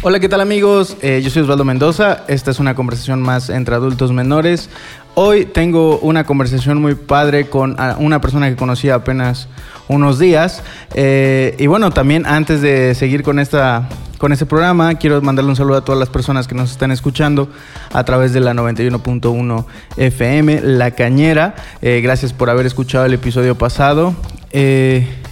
Hola, ¿qué tal amigos? Eh, yo soy Osvaldo Mendoza. Esta es una conversación más entre adultos menores. Hoy tengo una conversación muy padre con ah, una persona que conocí apenas unos días. Eh, y bueno, también antes de seguir con esta con este programa. Quiero mandarle un saludo a todas las personas que nos están escuchando a través de la 91.1 FM, La Cañera. Eh, gracias por haber escuchado el episodio pasado.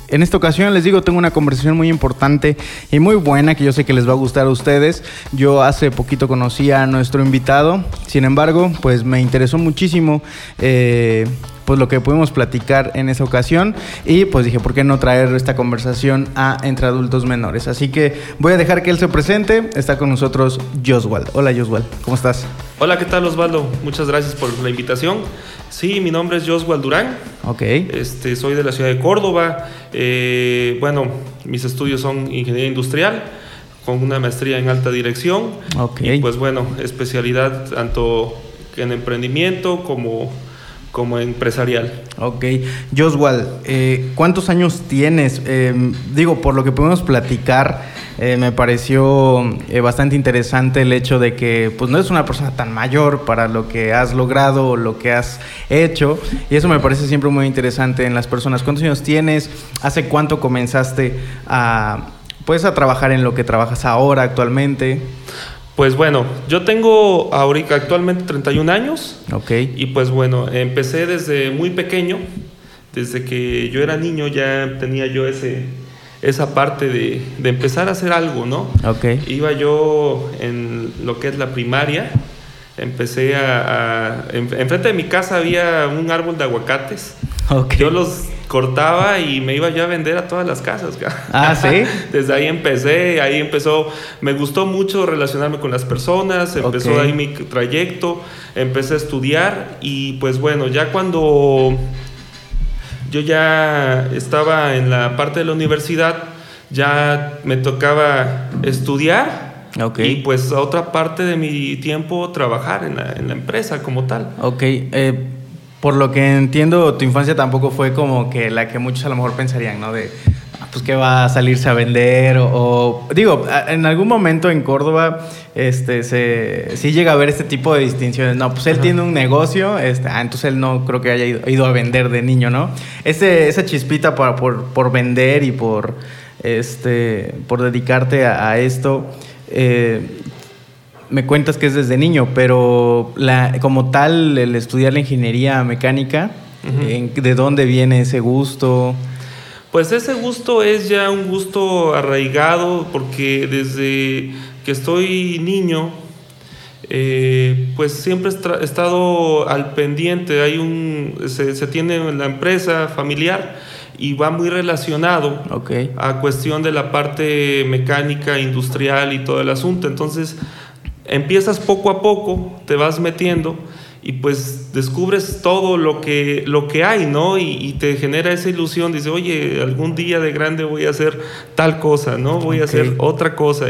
En esta ocasión les digo, tengo una conversación muy importante y muy buena que yo sé que les va a gustar a ustedes. Yo hace poquito conocí a nuestro invitado, sin embargo, pues me interesó muchísimo. Eh, pues lo que pudimos platicar en esa ocasión y pues dije, ¿por qué no traer esta conversación a entre adultos menores? Así que voy a dejar que él se presente. Está con nosotros Joswald. Hola Joswald, ¿cómo estás? Hola, ¿qué tal Osvaldo? Muchas gracias por la invitación. Sí, mi nombre es Joswald Durán. Ok. Este, soy de la ciudad de Córdoba. Eh, bueno, mis estudios son ingeniería industrial con una maestría en alta dirección. Ok. Y pues bueno, especialidad tanto en emprendimiento como como empresarial. Ok. Joswald, eh, ¿cuántos años tienes? Eh, digo, por lo que podemos platicar, eh, me pareció bastante interesante el hecho de que pues no eres una persona tan mayor para lo que has logrado o lo que has hecho. Y eso me parece siempre muy interesante en las personas. ¿Cuántos años tienes? ¿Hace cuánto comenzaste a, pues, a trabajar en lo que trabajas ahora actualmente? Pues bueno, yo tengo ahorita actualmente 31 años. Ok. Y pues bueno, empecé desde muy pequeño, desde que yo era niño ya tenía yo ese, esa parte de, de empezar a hacer algo, ¿no? Ok. Iba yo en lo que es la primaria, empecé a... a en, enfrente de mi casa había un árbol de aguacates. Ok. Yo los cortaba y me iba yo a vender a todas las casas. Ah, ¿sí? Desde ahí empecé, ahí empezó, me gustó mucho relacionarme con las personas, empezó Ok. ahí mi trayecto, empecé a estudiar y pues bueno, ya cuando yo ya estaba en la parte de la universidad, ya me tocaba estudiar Ok. y pues a otra parte de mi tiempo trabajar en la, en la empresa como tal. Ok, eh, por lo que entiendo, tu infancia tampoco fue como que la que muchos a lo mejor pensarían, ¿no? De, ah, pues que va a salirse a vender o, o- digo, en algún momento en Córdoba, este, se, sí llega a haber este tipo de distinciones. No, pues él Ajá. tiene un negocio, este, ah, entonces él no creo que haya ido, ido a vender de niño, ¿no? Ese, esa chispita por, por vender y por, este, por dedicarte a, a esto. eh, me cuentas que es desde niño, pero la, como tal, el estudiar la ingeniería mecánica, Ujú. ¿en- ¿de dónde viene ese gusto? Pues ese gusto es ya un gusto arraigado porque desde que estoy niño, eh, pues siempre he estado al pendiente. Hay un, se, se tiene la empresa familiar y va muy relacionado a cuestión de la parte mecánica, industrial y todo el asunto. Entonces, empiezas poco a poco, te vas metiendo y pues descubres todo lo que, lo que hay, ¿no? Y, y te genera esa ilusión, dice, oye, algún día de grande voy a hacer tal cosa, ¿no? Voy a hacer otra cosa.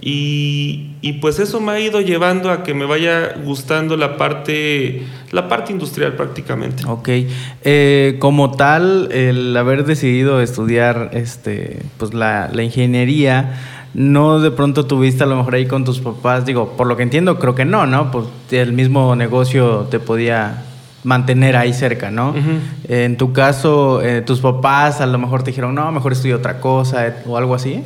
Y, y pues eso me ha ido llevando a que me vaya gustando la parte, la parte industrial prácticamente. Ok. Eh, como tal, el haber decidido estudiar este, pues la, la ingeniería, ¿no de pronto tuviste a lo mejor ahí con tus papás? Digo, por lo que entiendo, creo que no, ¿no? Pues el mismo negocio te podía mantener ahí cerca, ¿no? En tu caso, eh, tus papás a lo mejor te dijeron, no, mejor estudia otra cosa eh, o algo así.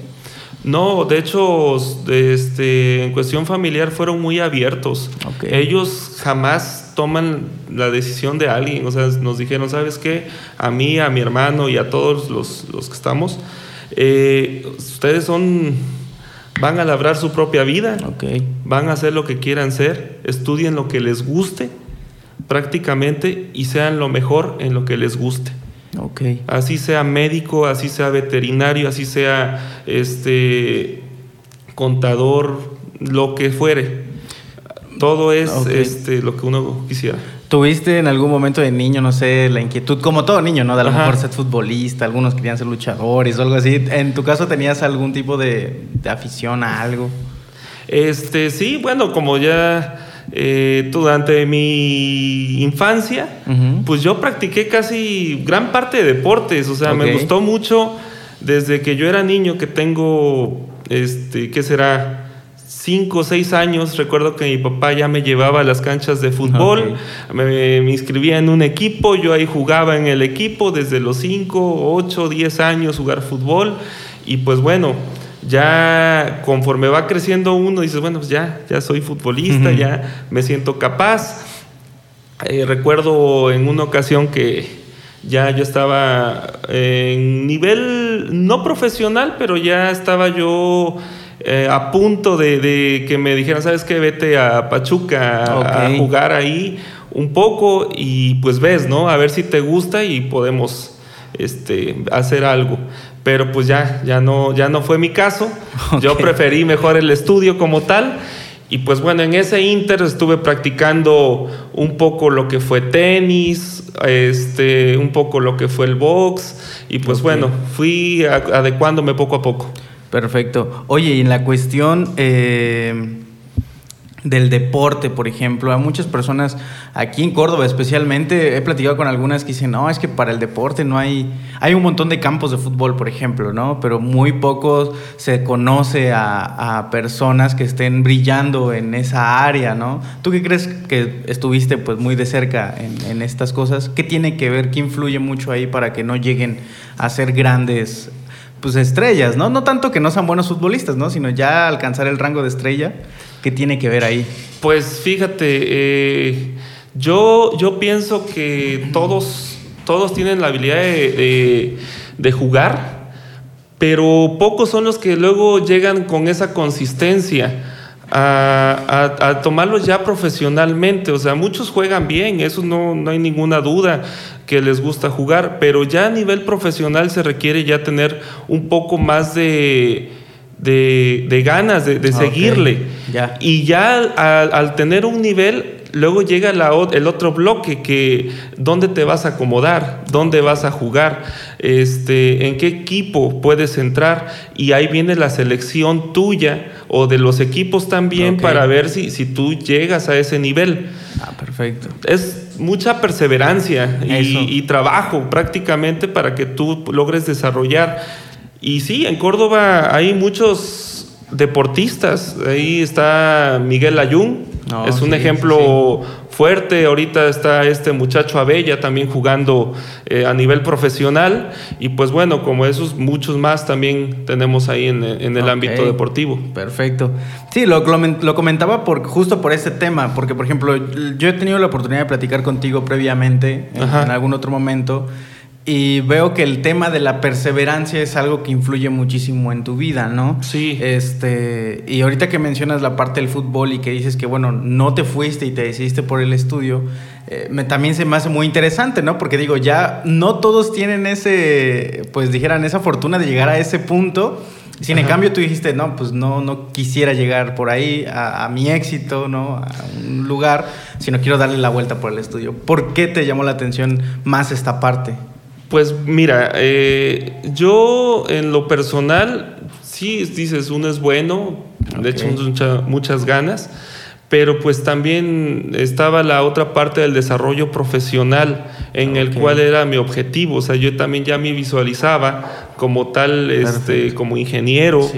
No, de hecho, este, en cuestión familiar fueron muy abiertos. Ellos jamás toman la decisión de alguien. O sea, nos dijeron, ¿sabes qué? A mí, a mi hermano y a todos los, los que estamos, eh, ustedes son, van a labrar su propia vida, van a hacer lo que quieran ser, estudien lo que les guste prácticamente y sean lo mejor en lo que les guste. Así sea médico, así sea veterinario, así sea este contador, lo que fuere. Todo es este lo que uno quisiera. ¿Tuviste en algún momento de niño, no sé, la inquietud, como todo niño, ¿no? De a lo Ajá. mejor ser futbolista, algunos querían ser luchadores o algo así. ¿En tu caso tenías algún tipo de, de afición a algo? Este, sí, bueno, como ya eh, durante mi infancia, pues yo practiqué casi gran parte de deportes, o sea, me gustó mucho desde que yo era niño, que tengo, este, ¿qué será? Cinco o seis años, recuerdo que mi papá ya me llevaba a las canchas de fútbol, me, me, inscribía en un equipo, yo ahí jugaba en el equipo desde los cinco, ocho, diez años jugar fútbol y pues bueno, ya conforme va creciendo uno, dices, bueno, pues ya, ya soy futbolista, ya me siento capaz. Eh, recuerdo en una ocasión que ya yo estaba en nivel no profesional, pero ya estaba yo eh, a punto de, que me dijeran, ¿sabes qué? Vete a Pachuca a jugar ahí un poco y pues ves, ¿no? A ver si te gusta y podemos este, hacer algo. Pero pues ya, ya no, ya no fue mi caso. Yo preferí mejor el estudio como tal. Y pues bueno, en ese inter estuve practicando un poco lo que fue tenis, este, un poco lo que fue el box. Y pues bueno, fui adecuándome poco a poco. Perfecto. Oye, y en la cuestión eh, del deporte, por ejemplo, a muchas personas aquí en Córdoba especialmente, he platicado con algunas que dicen, no, es que para el deporte no hay, hay un montón de campos de fútbol, por ejemplo, ¿no? Pero muy pocos se conoce a, personas que estén brillando en esa área, ¿no? ¿Tú qué crees que estuviste pues muy de cerca en, en estas cosas? ¿Qué tiene que ver, qué influye mucho ahí para que no lleguen a ser grandes pues estrellas, ¿no? No tanto que no sean buenos futbolistas, ¿no? Sino ya alcanzar el rango de estrella. ¿Qué tiene que ver ahí? Pues fíjate, eh, yo, yo pienso que todos, todos tienen la habilidad de, de, jugar, pero pocos son los que luego llegan con esa consistencia. A, a, tomarlos ya profesionalmente. O sea, muchos juegan bien, eso no, no hay ninguna duda que les gusta jugar, pero ya a nivel profesional se requiere ya tener un poco más de, de, ganas de, ah, seguirle. Y ya al, tener un nivel, luego llega la, el otro bloque que dónde te vas a acomodar, dónde vas a jugar, este, en qué equipo puedes entrar y ahí viene la selección tuya o de los equipos también para ver si, si tú llegas a ese nivel. Ah, perfecto. Es mucha perseverancia y, y, trabajo prácticamente para que tú logres desarrollar. Y sí, en Córdoba hay muchos deportistas. Ahí está Miguel Ayun, es un ejemplo fuerte. Ahorita está este muchacho Abella también jugando eh, a nivel profesional. Y pues bueno, como esos, muchos más también tenemos ahí en, el ámbito deportivo. Perfecto. Sí, lo, lo, comentaba por, justo por este tema, porque por ejemplo, yo he tenido la oportunidad de platicar contigo previamente en algún otro momento. Y veo que el tema de la perseverancia es algo que influye muchísimo en tu vida, ¿no? Sí. Este, y ahorita que mencionas la parte del fútbol y que dices que, bueno, no te fuiste y te decidiste por el estudio, eh, me, también se me hace muy interesante, ¿no? Porque digo, ya no todos tienen ese, pues dijeran, esa fortuna de llegar a ese punto. Sin en cambio tú dijiste, no, pues no, no quisiera llegar por ahí a, a, mi éxito, ¿no? A un lugar, sino quiero darle la vuelta por el estudio. ¿Por qué te llamó la atención más esta parte? Pues mira, eh, yo en lo personal, sí, dices, uno es bueno, de hecho muchas ganas, pero pues también estaba la otra parte del desarrollo profesional en el cual era mi objetivo, o sea, yo también ya me visualizaba como tal, este, como ingeniero,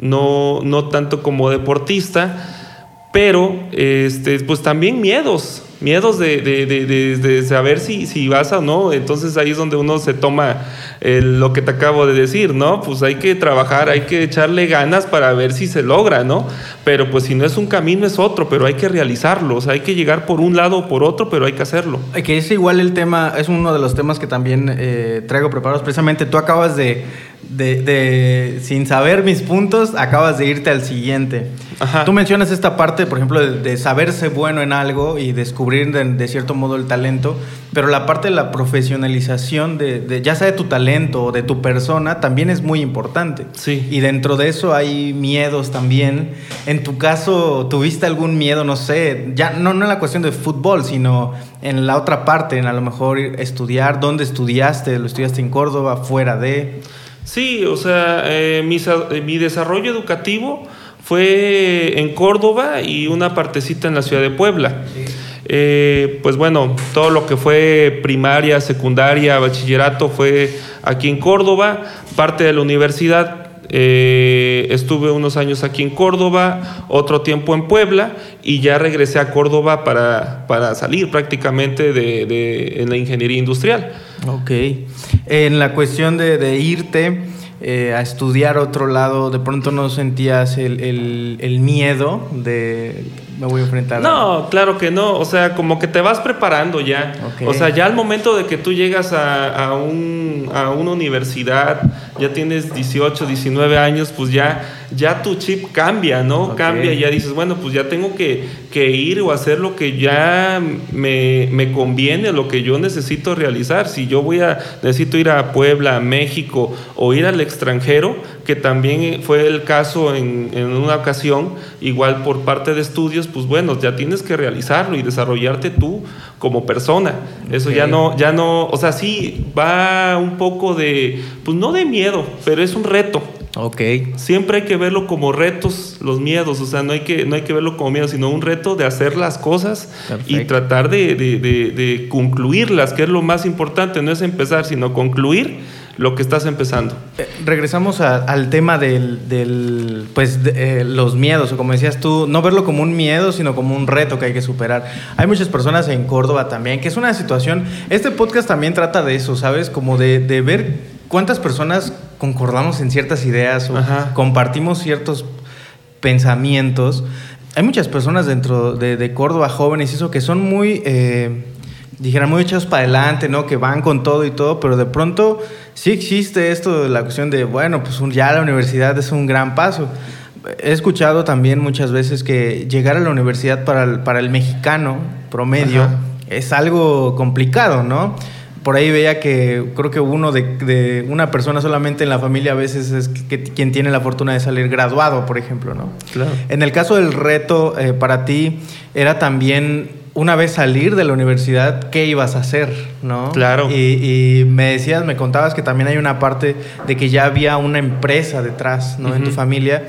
no, no tanto como deportista, pero este, pues también miedos, miedos de, de, de, de, saber si, si vas o no. Entonces ahí es donde uno se toma lo que te acabo de decir, ¿no? Pues hay que trabajar, hay que echarle ganas para ver si se logra, ¿no? Pero pues si no es un camino es otro, pero hay que realizarlo, o sea, hay que llegar por un lado o por otro, pero hay que hacerlo. Que es igual el tema, es uno de los temas que también eh, traigo preparados. Precisamente tú acabas de de, sin saber mis puntos, acabas de irte al siguiente. Tú mencionas esta parte, por ejemplo, de, saberse bueno en algo y descubrir de, cierto modo el talento, pero la parte de la profesionalización de, ya sea de tu talento o de tu persona, también es muy importante. Sí. Y dentro de eso hay miedos también. En tu caso, ¿tuviste algún miedo, no sé, ya no, no en la cuestión de fútbol, sino en la otra parte, en a lo mejor estudiar, dónde estudiaste, lo estudiaste en Córdoba, fuera de... Sí, o sea, eh, eh, mi, desarrollo educativo fue en Córdoba y una partecita en la ciudad de Puebla. Eh, pues bueno, todo lo que fue primaria, secundaria, bachillerato fue aquí en Córdoba, parte de la universidad eh, estuve unos años aquí en Córdoba, otro tiempo en Puebla y ya regresé a Córdoba para, para salir prácticamente de, en la ingeniería industrial. Ok. En la cuestión de, irte eh, a estudiar otro lado, de pronto no sentías el, el miedo de me voy a enfrentar. No, claro que no. O sea, como que te vas preparando ya. O sea, ya al momento de que tú llegas a, a, un, a una universidad, ya tienes 18, 19 años, pues ya, ya tu chip cambia, ¿no? Cambia y ya dices, bueno, pues ya tengo que, que ir o hacer lo que ya me, me, conviene, lo que yo necesito realizar. Si yo voy a, necesito ir a Puebla, a México o ir al extranjero, que también fue el caso en, en una ocasión, igual por parte de estudios, pues bueno, ya tienes que realizarlo y desarrollarte tú como persona. Eso okay. ya no, ya no, o sea, sí va un poco de, pues no de miedo, pero es un reto. Ok. Siempre hay que verlo como retos, los miedos, o sea, no hay que, no hay que verlo como miedo, sino un reto de hacer las cosas Perfecto. y tratar de, de, de, de concluirlas, que es lo más importante, no es empezar, sino concluir lo que estás empezando. Eh, regresamos a, al tema del, del pues, de, eh, los miedos, o como decías tú, no verlo como un miedo, sino como un reto que hay que superar. Hay muchas personas en Córdoba también, que es una situación, este podcast también trata de eso, ¿sabes? Como de, de ver cuántas personas concordamos en ciertas ideas o Ajá. compartimos ciertos pensamientos. Hay muchas personas dentro de, de Córdoba, jóvenes y eso, que son muy... Eh, dijeran muy echados para adelante, ¿no? Que van con todo y todo, pero de pronto sí existe esto de la cuestión de, bueno, pues ya la universidad es un gran paso. He escuchado también muchas veces que llegar a la universidad para el, para el mexicano promedio Ajá. es algo complicado, ¿no? Por ahí veía que creo que uno de, de, una persona solamente en la familia a veces es que, que, quien tiene la fortuna de salir graduado, por ejemplo, ¿no? Claro. En el caso del reto eh, para ti era también una vez salir de la universidad, ¿qué ibas a hacer? ¿no? Claro. Y, y, me decías, me contabas que también hay una parte de que ya había una empresa detrás, ¿no? Uh -huh. En tu familia.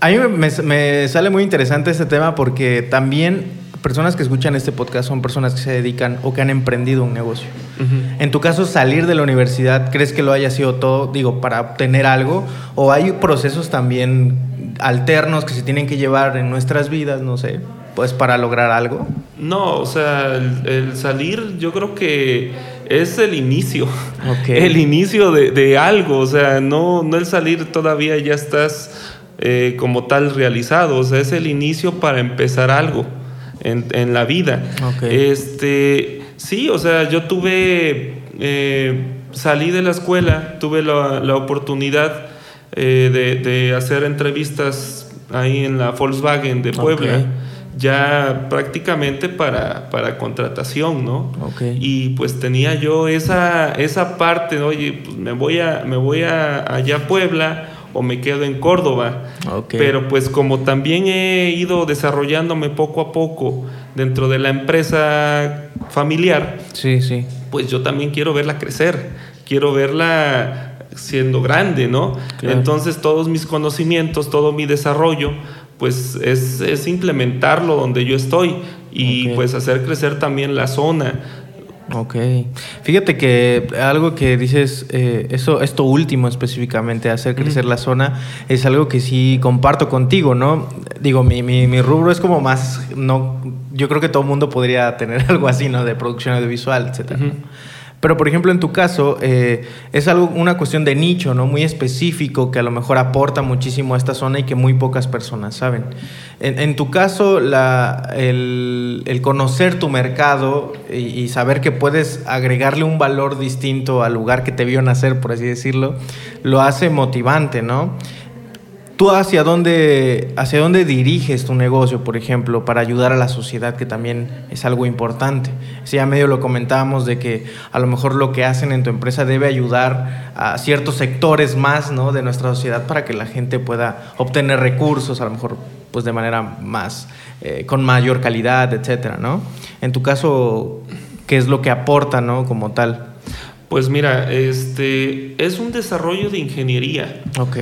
A mí me, me, sale muy interesante este tema porque también personas que escuchan este podcast son personas que se dedican o que han emprendido un negocio. Uh -huh. En tu caso, salir de la universidad, ¿crees que lo haya sido todo, digo, para obtener algo? ¿O hay procesos también alternos que se tienen que llevar en nuestras vidas, no sé? pues para lograr algo? No, o sea, el, el, salir yo creo que es el inicio, okay. el inicio de, de, algo, o sea, no, no el salir todavía ya estás eh, como tal realizado, o sea, es el inicio para empezar algo en, en la vida. Okay. Este, sí, o sea, yo tuve, eh, salí de la escuela, tuve la, la oportunidad eh, de, de, hacer entrevistas ahí en la Volkswagen de Puebla. Okay ya prácticamente para, para contratación, ¿no? Okay. Y pues tenía yo esa, esa parte, oye, pues me voy, a, me voy a allá a Puebla o me quedo en Córdoba. Okay. Pero pues como también he ido desarrollándome poco a poco dentro de la empresa familiar, sí, sí. pues yo también quiero verla crecer, quiero verla siendo grande, ¿no? Claro. Entonces todos mis conocimientos, todo mi desarrollo, pues es, es implementarlo donde yo estoy y okay. pues hacer crecer también la zona. Ok. Fíjate que algo que dices, eh, eso, esto último específicamente, hacer crecer la zona, es algo que sí comparto contigo, ¿no? Digo, mi, mi, mi, rubro es como más, no, yo creo que todo el mundo podría tener algo así, ¿no? De producción audiovisual, etcétera. Uh -huh. Pero, por ejemplo, en tu caso, eh, es algo, una cuestión de nicho, ¿no? Muy específico que a lo mejor aporta muchísimo a esta zona y que muy pocas personas saben. En, tu caso, la, el, el, conocer tu mercado y, saber que puedes agregarle un valor distinto al lugar que te vio nacer, por así decirlo, lo hace motivante, ¿no? ¿Tú hacia dónde, hacia dónde diriges tu negocio, por ejemplo, para ayudar a la sociedad, que también es algo importante? Si ya medio lo comentábamos de que a lo mejor lo que hacen en tu empresa debe ayudar a ciertos sectores más ¿no? de nuestra sociedad para que la gente pueda obtener recursos, a lo mejor pues de manera más, eh, con mayor calidad, etcétera, ¿no? En tu caso, ¿qué es lo que aporta, ¿no? Como tal. Pues mira, este es un desarrollo de ingeniería. Ok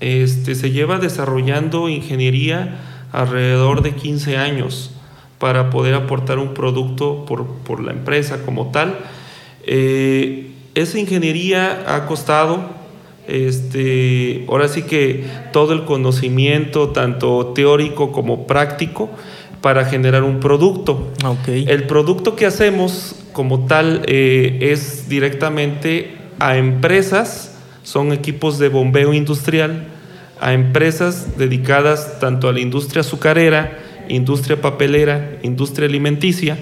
este, se lleva desarrollando ingeniería alrededor de 15 años para poder aportar un producto por, por la empresa como tal. Eh, esa ingeniería ha costado, este, ahora sí que todo el conocimiento, tanto teórico como práctico, para generar un producto. El producto que hacemos como tal eh, es directamente a empresas, son equipos de bombeo industrial, a empresas dedicadas tanto a la industria azucarera, industria papelera, industria alimenticia,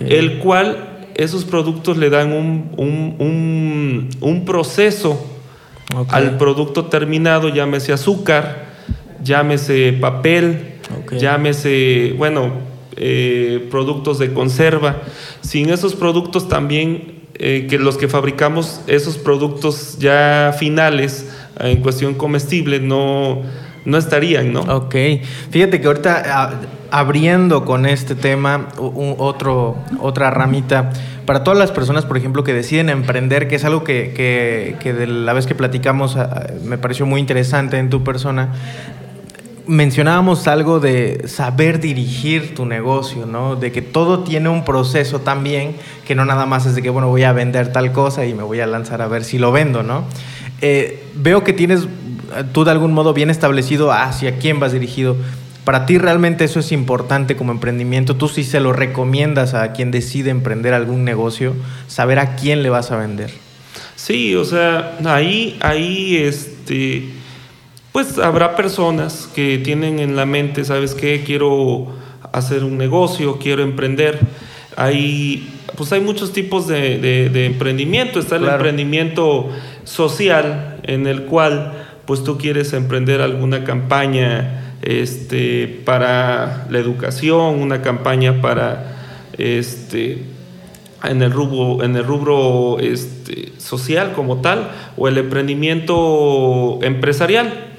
el cual esos productos le dan un, un, proceso al producto terminado, llámese azúcar, llámese papel, llámese, bueno, eh, productos de conserva. Sin esos productos también, eh, que los que fabricamos esos productos ya finales, en cuestión comestible, no, no estarían, ¿no? Ok. Fíjate que ahorita abriendo con este tema otro, otra ramita, para todas las personas, por ejemplo, que deciden emprender, que es algo que, que, que de la vez que platicamos me pareció muy interesante en tu persona, mencionábamos algo de saber dirigir tu negocio, ¿no? De que todo tiene un proceso también, que no nada más es de que, bueno, voy a vender tal cosa y me voy a lanzar a ver si lo vendo, ¿no? Eh, veo que tienes tú de algún modo bien establecido hacia quién vas dirigido. Para ti realmente eso es importante como emprendimiento. Tú sí se lo recomiendas a quien decide emprender algún negocio, saber a quién le vas a vender. Sí, o sea, ahí, ahí, este, pues habrá personas que tienen en la mente, ¿sabes qué? Quiero hacer un negocio, quiero emprender. Hay, pues hay muchos tipos de, emprendimiento. Está el emprendimiento social, en el cual pues tú quieres emprender alguna campaña este, para la educación, una campaña para este, en el rubro, en el rubro este, social como tal, o el emprendimiento empresarial.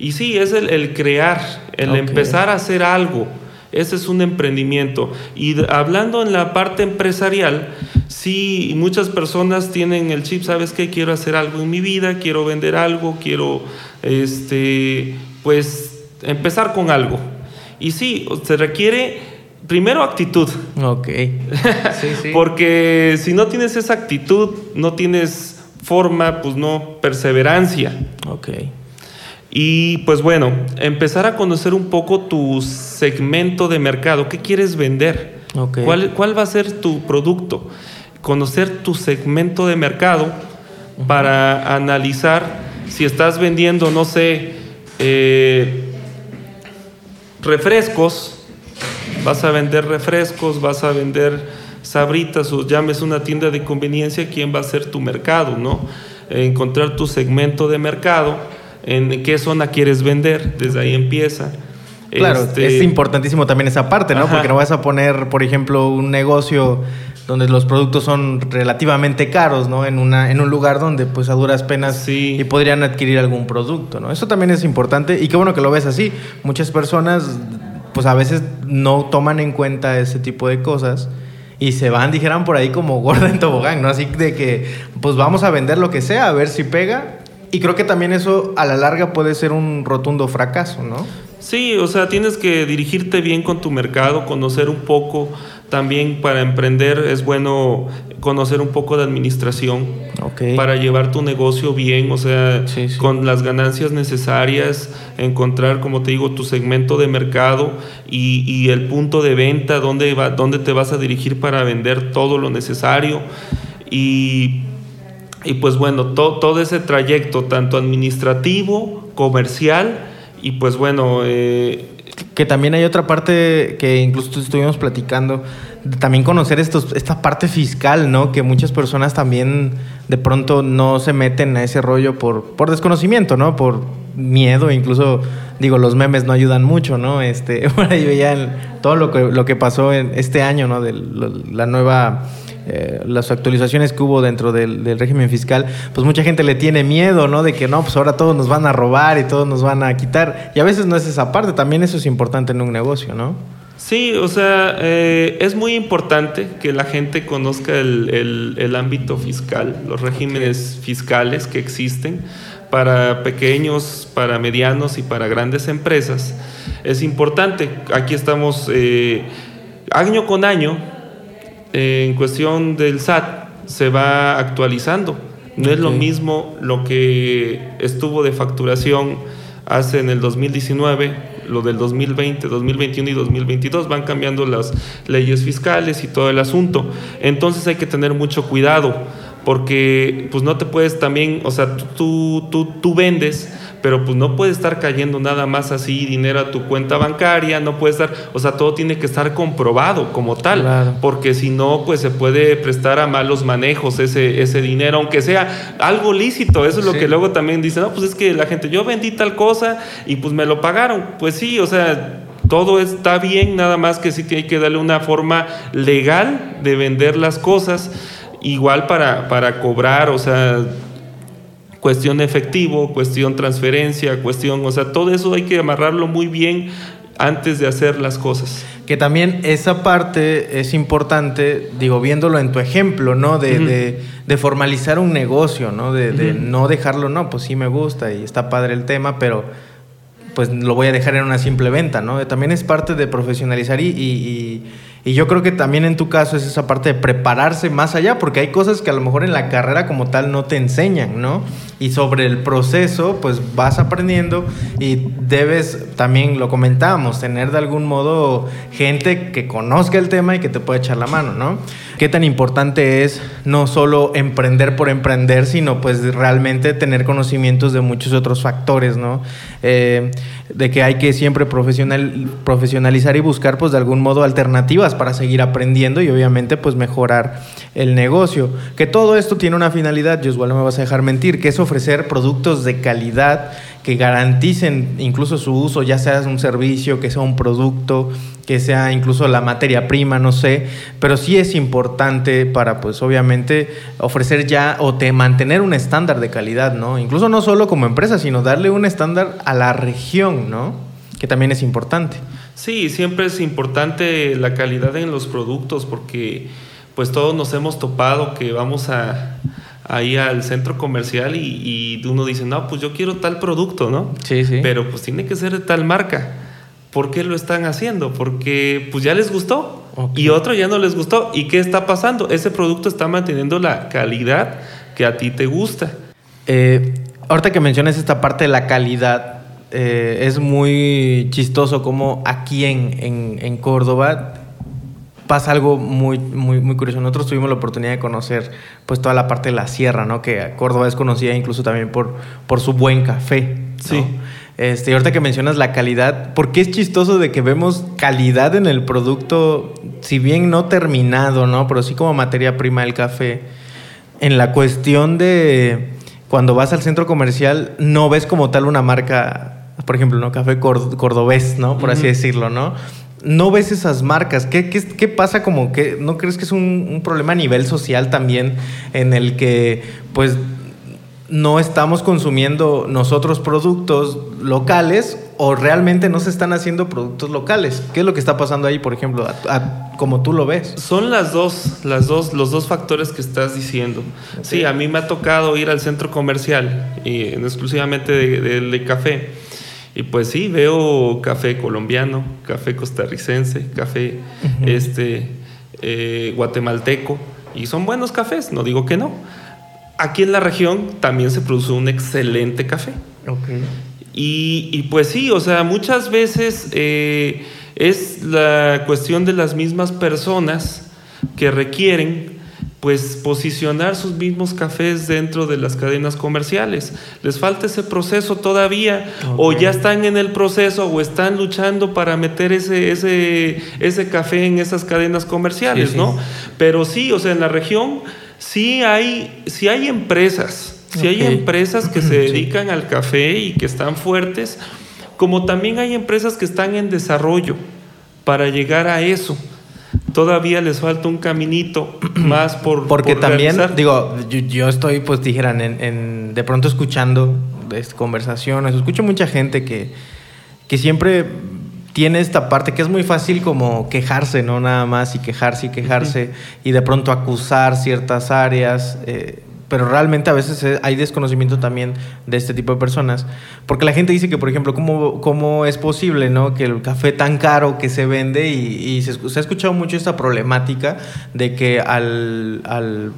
Y sí, es el, crear, el empezar a hacer algo. Ese es un emprendimiento. Y hablando en la parte empresarial, sí, muchas personas tienen el chip, ¿sabes qué? Quiero hacer algo en mi vida, quiero vender algo, quiero, este, pues, empezar con algo. Y sí, se requiere primero actitud. Ok. Sí, sí. Porque si no tienes esa actitud, no tienes forma, pues no, perseverancia. Ok. Y pues bueno, empezar a conocer un poco tu segmento de mercado. ¿Qué quieres vender? ¿Cuál, ¿Cuál, va a ser tu producto? Conocer tu segmento de mercado para analizar si estás vendiendo, no sé, eh, refrescos, vas a vender refrescos, vas a vender sabritas o llames una tienda de conveniencia, ¿quién va a ser tu mercado? ¿no? Encontrar tu segmento de mercado en qué zona quieres vender, desde ahí empieza. Claro, este, es importantísimo también esa parte, ¿no? Porque no vas a poner, por ejemplo, un negocio donde los productos son relativamente caros, ¿no? En, una, en un lugar donde pues a duras penas y podrían adquirir algún producto, ¿no? Eso también es importante y qué bueno que lo ves así. Muchas personas pues a veces no toman en cuenta ese tipo de cosas y se van, dijeran por ahí como gorda en tobogán, ¿no? Así de que pues vamos a vender lo que sea, a ver si pega y creo que también eso a la larga puede ser un rotundo fracaso, ¿no? Sí, o sea, tienes que dirigirte bien con tu mercado, conocer un poco. También para emprender es bueno conocer un poco de administración para llevar tu negocio bien, o sea, con las ganancias necesarias, encontrar, como te digo, tu segmento de mercado y, el punto de venta, dónde, va, dónde te vas a dirigir para vender todo lo necesario. Y y pues bueno, todo ese trayecto, tanto administrativo, comercial, y pues bueno... Eh, que también hay otra parte que incluso estuvimos platicando, también conocer estos, esta parte fiscal, ¿no? Que muchas personas también de pronto no se meten a ese rollo por, por desconocimiento, ¿no? Por miedo, incluso digo, los memes no ayudan mucho, ¿no? Este, bueno, yo ya todo lo que, lo que pasó en este año, ¿no? De la nueva eh, las actualizaciones que hubo dentro del, régimen fiscal, pues mucha gente le tiene miedo, ¿no? De que no, pues ahora todos nos van a robar y todos nos van a quitar. Y a veces no es esa parte, también eso es importante en un negocio, ¿no? Sí, o sea, eh, es muy importante que la gente conozca el, ámbito fiscal, los regímenes fiscales que existen para pequeños, para medianos y para grandes empresas. Es importante, aquí estamos eh, año con año, en cuestión del SAT se va actualizando. No es lo mismo lo que estuvo de facturación hace en el 2019, lo del 2020, 2021 y 2022. Van cambiando las leyes fiscales y todo el asunto. Entonces hay que tener mucho cuidado porque pues no te puedes también, o sea, tú, tú, tú vendes pero pues no puede estar cayendo nada más así dinero a tu cuenta bancaria, no puede estar, o sea, todo tiene que estar comprobado como tal, porque si no, pues se puede prestar a malos manejos ese, ese dinero, aunque sea algo lícito, eso es lo que luego también dicen, no, pues es que la gente, yo vendí tal cosa y pues me lo pagaron, pues sí, o sea, todo está bien, nada más que sí que hay que darle una forma legal de vender las cosas, igual para, para cobrar, o sea, cuestión efectivo, cuestión transferencia, cuestión, o sea, todo eso hay que amarrarlo muy bien antes de hacer las cosas. Que también esa parte es importante, digo, viéndolo en tu ejemplo, ¿no? De, de, formalizar un negocio, ¿no? De, no dejarlo, no, pues sí me gusta y está padre el tema, pero pues lo voy a dejar en una simple venta, ¿no? También es parte de profesionalizar y y yo creo que también en tu caso es esa parte de prepararse más allá, porque hay cosas que a lo mejor en la carrera como tal no te enseñan, ¿no? Y sobre el proceso, pues vas aprendiendo y debes, también lo comentábamos, tener de algún modo gente que conozca el tema y que te pueda echar la mano, ¿no? Qué tan importante es no solo emprender por emprender, sino pues realmente tener conocimientos de muchos otros factores, ¿no? Eh, de que hay que siempre profesional, profesionalizar y buscar pues de algún modo alternativas para seguir aprendiendo y obviamente pues mejorar el negocio. Que todo esto tiene una finalidad, yo igual no me vas a dejar mentir, que es ofrecer productos de calidad que garanticen incluso su uso, ya sea un servicio, que sea un producto, que sea incluso la materia prima, no sé, pero sí es importante para pues obviamente ofrecer ya o te mantener un estándar de calidad, ¿no? Incluso no solo como empresa, sino darle un estándar a la región, ¿no? Que también es importante. Sí, siempre es importante la calidad en los productos porque pues todos nos hemos topado que vamos a, ahí al centro comercial y, uno dice, no, pues yo quiero tal producto, ¿no? Sí, sí. Pero pues tiene que ser de tal marca. ¿Por qué lo están haciendo? Porque pues ya les gustó y otro ya no les gustó. ¿Y qué está pasando? Ese producto está manteniendo la calidad que a ti te gusta. Eh, ahorita que mencionas esta parte de la calidad, eh, es muy chistoso como aquí en, en, Córdoba pasa algo muy, muy, muy curioso. Nosotros tuvimos la oportunidad de conocer pues toda la parte de la sierra, ¿no? Que Córdoba es conocida incluso también por, por su buen café. Sí. Este, ahorita que mencionas la calidad, porque es chistoso de que vemos calidad en el producto, si bien no terminado, ¿no? Pero sí como materia prima del café. En la cuestión de cuando vas al centro comercial, no ves como tal una marca por ejemplo, ¿no? Café cordobés, ¿no? Por así decirlo, ¿no? No ves esas marcas. ¿Qué, qué, pasa como que, no crees que es un, un, problema a nivel social también en el que, pues, no estamos consumiendo nosotros productos locales o realmente no se están haciendo productos locales? ¿Qué es lo que está pasando ahí, por ejemplo, como tú lo ves? Son las dos, las dos, los dos factores que estás diciendo. Sí, a mí me ha tocado ir al centro comercial, y exclusivamente de, de café y pues sí, veo café colombiano, café costarricense, café este, eh, guatemalteco, y son buenos cafés, no digo que no. Aquí en la región también se produce un excelente café. Y, pues sí, o sea, muchas veces eh, es la cuestión de las mismas personas que requieren pues posicionar sus mismos cafés dentro de las cadenas comerciales. Les falta ese proceso todavía o ya están en el proceso o están luchando para meter ese, ese, ese café en esas cadenas comerciales, ¿no? Pero sí, o sea, en la región sí hay, sí hay empresas, sí hay empresas que se dedican al café y que están fuertes, como también hay empresas que están en desarrollo para llegar a eso todavía les falta un caminito más por porque también digo yo, estoy pues dijeran en, de pronto escuchando conversaciones escucho mucha gente que que siempre tiene esta parte que es muy fácil como quejarse no nada más y quejarse y quejarse y de pronto acusar ciertas áreas eh, pero realmente a veces eh, hay desconocimiento también de este tipo de personas. Porque la gente dice que, por ejemplo, ¿cómo, cómo es posible ¿no? que el café tan caro que se vende y, se, ha escuchado mucho esta problemática de que al, al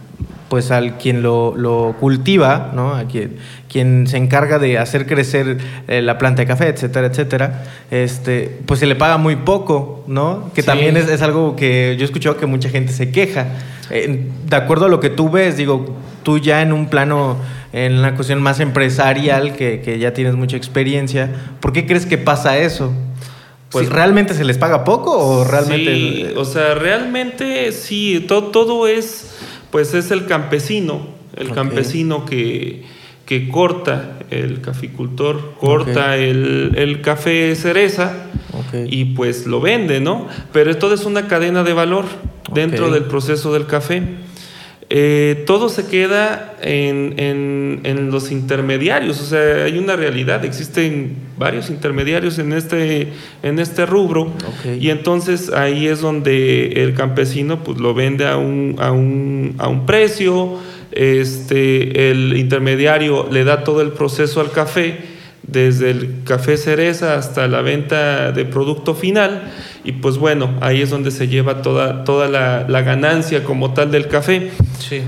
pues al quien lo, cultiva, ¿no? A quien, quien se encarga de hacer crecer eh, la planta de café, etcétera, etcétera, este, pues se le paga muy poco, ¿no? Que también es, algo que yo he escuchado que mucha gente se queja. Eh, de acuerdo a lo que tú ves, digo, tú ya en un plano, en una cuestión más empresarial, que, que ya tienes mucha experiencia, ¿por qué crees que pasa eso? Pues realmente se les paga poco o realmente. Sí, o sea, realmente sí, todo, todo es, pues es el campesino, el campesino que, que, corta, el caficultor corta el, el, café cereza y pues lo vende, ¿no? Pero todo es una cadena de valor dentro del proceso del café. Eh, todo se queda en, los intermediarios, o sea, hay una realidad, existen varios intermediarios en este, en este rubro y entonces ahí es donde el campesino pues, lo vende a un, a un, a un precio, este, el intermediario le da todo el proceso al café, desde el café cereza hasta la venta de producto final y pues bueno, ahí es donde se lleva toda, toda la, ganancia como tal del café. Sí.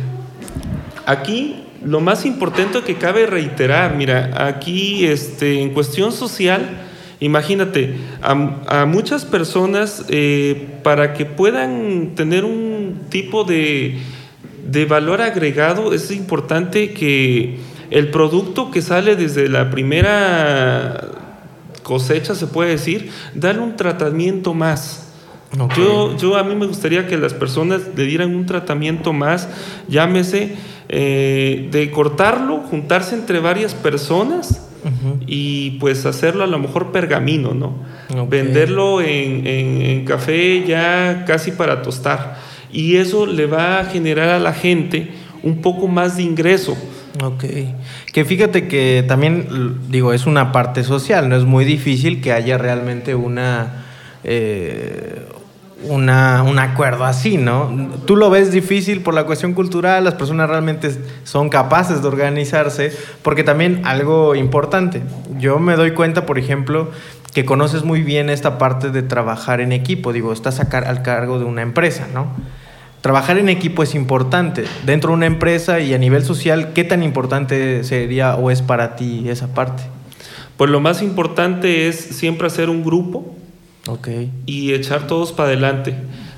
Aquí lo más importante que cabe reiterar, mira, aquí este, en cuestión social, imagínate, a, muchas personas eh, para que puedan tener un tipo de, de valor agregado, es importante que el producto que sale desde la primera cosecha, se puede decir, darle un tratamiento más. Yo, yo a mí me gustaría que las personas le dieran un tratamiento más, llámese eh, de cortarlo, juntarse entre varias personas y pues hacerlo a lo mejor pergamino, ¿no? Venderlo en, en, café ya casi para tostar. Y eso le va a generar a la gente un poco más de ingreso. Ok. Que fíjate que también, digo, es una parte social, no es muy difícil que haya realmente una, eh, una, un acuerdo así, ¿no? Tú lo ves difícil por la cuestión cultural, las personas realmente son capaces de organizarse, porque también algo importante, yo me doy cuenta, por ejemplo, que conoces muy bien esta parte de trabajar en equipo, digo, estás a al cargo de una empresa, ¿no? Trabajar en equipo es importante. Dentro de una empresa y a nivel social, ¿qué tan importante sería o es para ti esa parte? Pues lo más importante es siempre hacer un grupo y echar todos para adelante.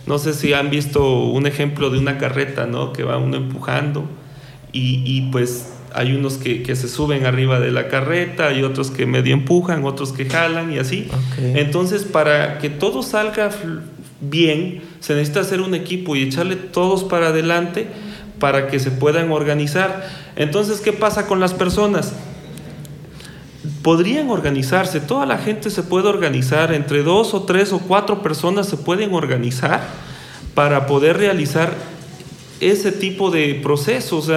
No sé si han visto un ejemplo de una carreta, ¿no? Que va uno empujando y, pues hay unos que, se suben arriba de la carreta y otros que medio empujan, otros que jalan y así. Entonces, para que todo salga bien, se necesita hacer un equipo y echarle todos para adelante para que se puedan organizar. Entonces, ¿qué pasa con las personas? Podrían organizarse, toda la gente se puede organizar, entre dos o tres o cuatro personas se pueden organizar para poder realizar ese tipo de procesos.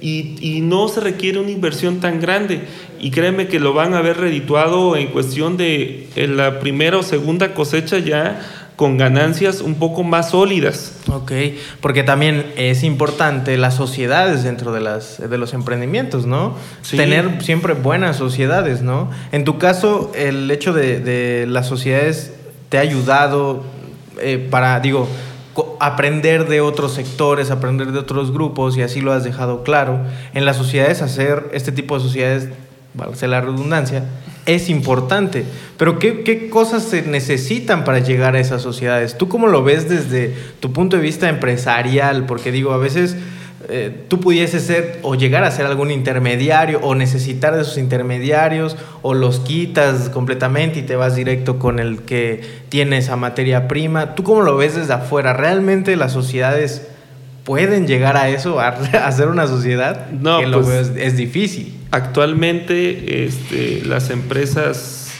y, y, no se requiere una inversión tan grande. Y créeme que lo van a ver redituado en cuestión de en la primera o segunda cosecha ya con ganancias un poco más sólidas. Ok, porque también es importante las sociedades dentro de, las, de los emprendimientos, ¿no? Tener siempre buenas sociedades, ¿no? En tu caso, el hecho de, las sociedades te ha ayudado eh, para, digo, aprender de otros sectores, aprender de otros grupos, y así lo has dejado claro. En las sociedades, hacer este tipo de sociedades, valga la redundancia, es importante. Pero ¿qué, cosas se necesitan para llegar a esas sociedades? ¿Tú cómo lo ves desde tu punto de vista empresarial? Porque digo, a veces eh, tú pudieses ser o llegar a ser algún intermediario o necesitar de esos intermediarios o los quitas completamente y te vas directo con el que tiene esa materia prima. ¿Tú cómo lo ves desde afuera? ¿Realmente las sociedades pueden llegar a eso, a, hacer una sociedad? No, que pues, es, es difícil. Actualmente este, las empresas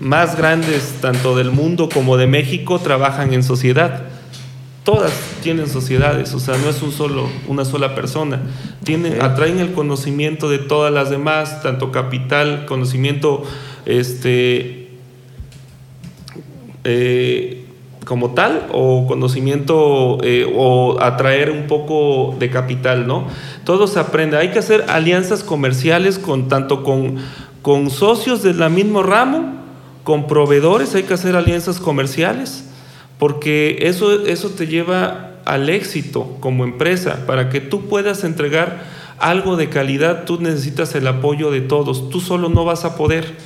más grandes, tanto del mundo como de México, trabajan en sociedad. Todas tienen sociedades, o sea, no es un solo, una sola persona. Tienen, Atraen el conocimiento de todas las demás, tanto capital, conocimiento este, eh, como tal o conocimiento eh, o atraer un poco de capital, ¿no? Todo se aprende. Hay que hacer alianzas comerciales con tanto con, con socios del mismo ramo, con proveedores, hay que hacer alianzas comerciales, porque eso, eso te lleva al éxito como empresa, para que tú puedas entregar algo de calidad, tú necesitas el apoyo de todos. Tú solo no vas a poder.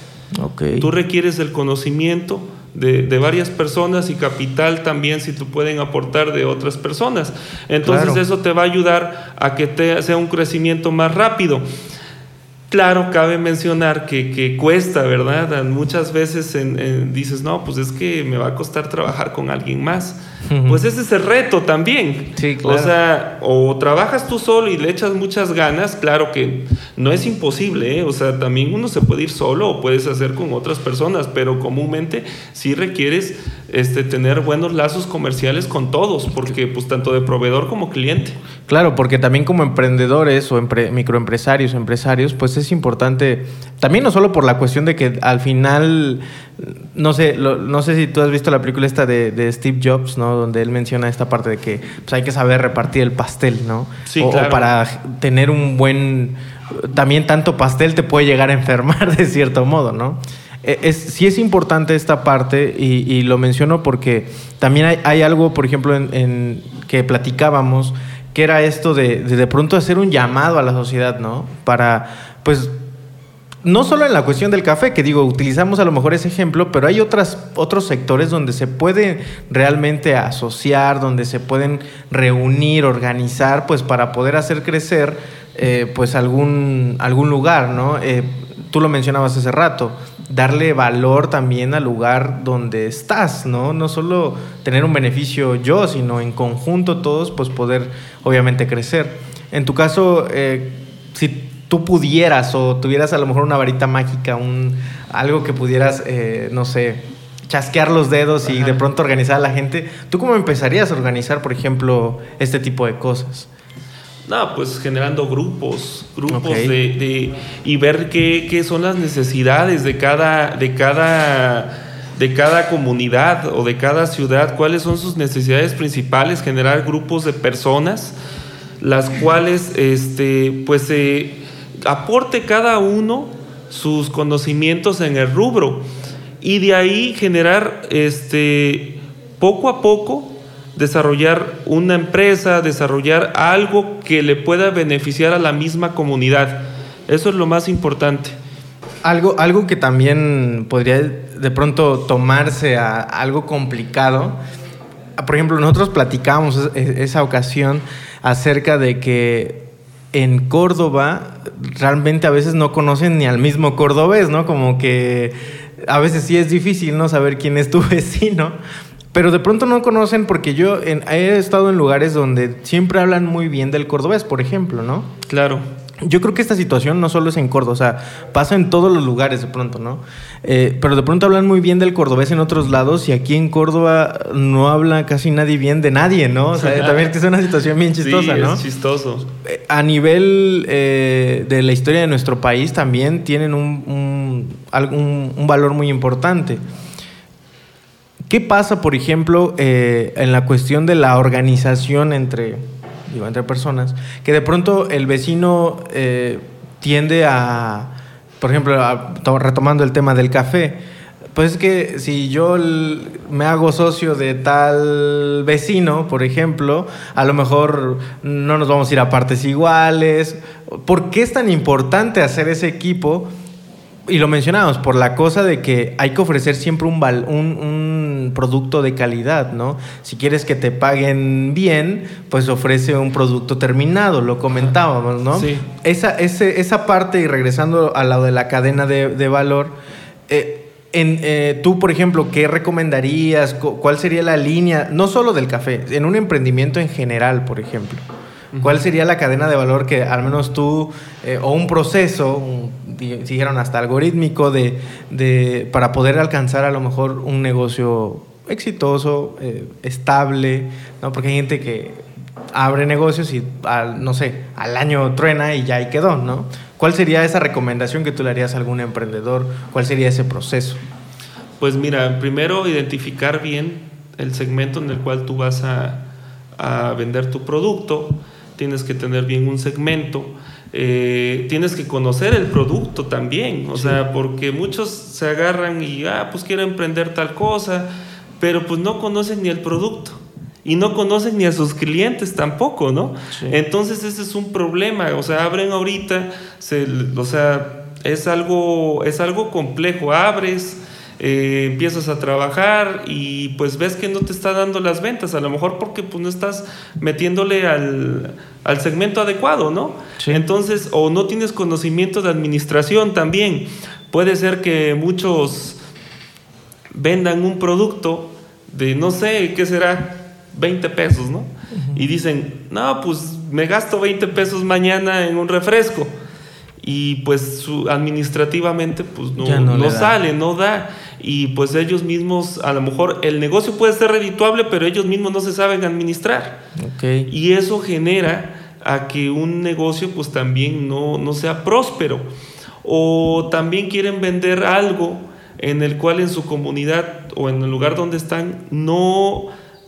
Okay. Tú requieres el conocimiento de, de, varias personas y capital también si tú pueden aportar de otras personas. Entonces claro. eso te va a ayudar a que te, sea un crecimiento más rápido. Claro, cabe mencionar que, que cuesta, ¿verdad? Muchas veces en, en, dices, no, pues es que me va a costar trabajar con alguien más. Pues ese es el reto también. Sí, claro. O sea, o trabajas tú solo y le echas muchas ganas, claro que no es imposible, ¿eh? o sea, también uno se puede ir solo o puedes hacer con otras personas, pero comúnmente sí requieres este, tener buenos lazos comerciales con todos, porque pues tanto de proveedor como cliente. Claro, porque también como emprendedores o empre microempresarios, empresarios, pues es importante, también no solo por la cuestión de que al final, no sé, lo, no sé si tú has visto la película esta de, de Steve Jobs, ¿no? Donde él menciona esta parte de que pues, hay que saber repartir el pastel, ¿no? Sí, o, claro. o para tener un buen, también tanto pastel te puede llegar a enfermar de cierto modo, ¿no? Es, sí es importante esta parte y, y lo menciono porque también hay, hay algo, por ejemplo, en, en, que platicábamos, que era esto de, de de pronto hacer un llamado a la sociedad, ¿no? Para, pues, no solo en la cuestión del café, que digo, utilizamos a lo mejor ese ejemplo, pero hay otras, otros sectores donde se puede realmente asociar, donde se pueden reunir, organizar, pues para poder hacer crecer eh, pues algún, algún lugar, ¿no? Eh, tú lo mencionabas hace rato, darle valor también al lugar donde estás, ¿no? No solo tener un beneficio yo, sino en conjunto todos, pues poder obviamente crecer. En tu caso, eh, si tú pudieras o tuvieras a lo mejor una varita mágica, un, algo que pudieras, eh, no sé, chasquear los dedos y de pronto organizar a la gente, ¿tú cómo empezarías a organizar, por ejemplo, este tipo de cosas? No, pues generando grupos, grupos de, de- y ver qué, qué son las necesidades de cada, de cada de cada comunidad o de cada ciudad, cuáles son sus necesidades principales, generar grupos de personas, las cuales este, pues eh, aporte cada uno sus conocimientos en el rubro y de ahí generar este, poco a poco desarrollar una empresa, desarrollar algo que le pueda beneficiar a la misma comunidad. Eso es lo más importante. Algo, algo que también podría de pronto tomarse a algo complicado. Por ejemplo, nosotros es- esa ocasión acerca de que en Córdoba realmente a veces no conocen ni al mismo cordobés, ¿no? Como que a veces sí es difícil no saber quién es tu vecino. Pero de pronto no conocen porque yo en- he estado en lugares donde siempre hablan muy bien del cordobés, por ejemplo, ¿no? Claro. Yo creo que esta situación no solo es en Córdoba, o sea, pasa en todos los lugares de pronto, ¿no? Eh, pero de pronto hablan muy bien del cordobés en otros lados y aquí en Córdoba no habla casi nadie bien de nadie, ¿no? O sea, también que es una situación bien chistosa, sí, ¿no? Es chistoso. Eh, A nivel eh, de la historia de nuestro país también tienen un, un, algún- un valor muy importante. ¿Qué pasa, por ejemplo, en la cuestión de la organización entre, digo, entre personas? Que de pronto el vecino eh, tiende a, por ejemplo, retomando el tema del café, pues es que si yo me hago socio de tal vecino, por ejemplo, a lo mejor no nos vamos a ir a partes iguales. ¿Por qué es tan importante hacer ese equipo? Y lo mencionábamos, por la cosa de que hay que ofrecer siempre un, val- un, un producto de calidad, ¿no? Si quieres que te paguen bien, pues ofrece un producto terminado, lo comentábamos, ¿no? Sí. Esa, ese- esa parte, y regresando a lo de la cadena de, de valor, eh, en, eh, tú, por ejemplo, ¿qué recomendarías? Cu- ¿Cuál sería la línea, no solo del café, en un emprendimiento en general, por ejemplo? ¿Cuál sería la cadena de valor que al menos tú, eh, o un proceso, un- di- dijeron hasta algorítmico, de, de, para poder alcanzar a lo mejor un negocio exitoso, eh, estable, ¿no? Porque hay gente que abre negocios y, al, no sé, al año truena y ya ahí quedó, ¿no? ¿Cuál sería esa recomendación que tú le harías a algún emprendedor? ¿Cuál sería ese proceso? Pues mira, primero identificar bien el segmento en el cual tú vas a vender tu producto. Tienes que tener bien un segmento. eh, tienes que conocer el producto también. O Sí. sea, porque muchos se agarran y, ah, pues quiero emprender tal cosa, pero pues no conocen ni el producto. y no conocen ni a sus clientes tampoco, ¿no? Entonces ese es un problema, o sea, abren ahorita, se, o sea, es algo, es algo complejo, abres, eh, empiezas a trabajar y pues ves que no te está dando las ventas, a lo mejor porque pues no estás metiéndole al, al segmento adecuado, ¿no? Entonces, o no tienes conocimiento de administración también. Puede ser que muchos vendan un producto de, no sé, ¿qué será? 20 pesos, ¿no? Y dicen, no, pues me gasto 20 pesos mañana en un refresco. Y pues su, administrativamente pues no, no, sale, no da. Y pues ellos mismos, a lo mejor el negocio puede ser redituable, pero ellos mismos no se saben administrar. Okay. Y eso genera a que un negocio pues también no, no sea próspero. O también quieren vender algo en el cual en su comunidad o en el lugar donde están no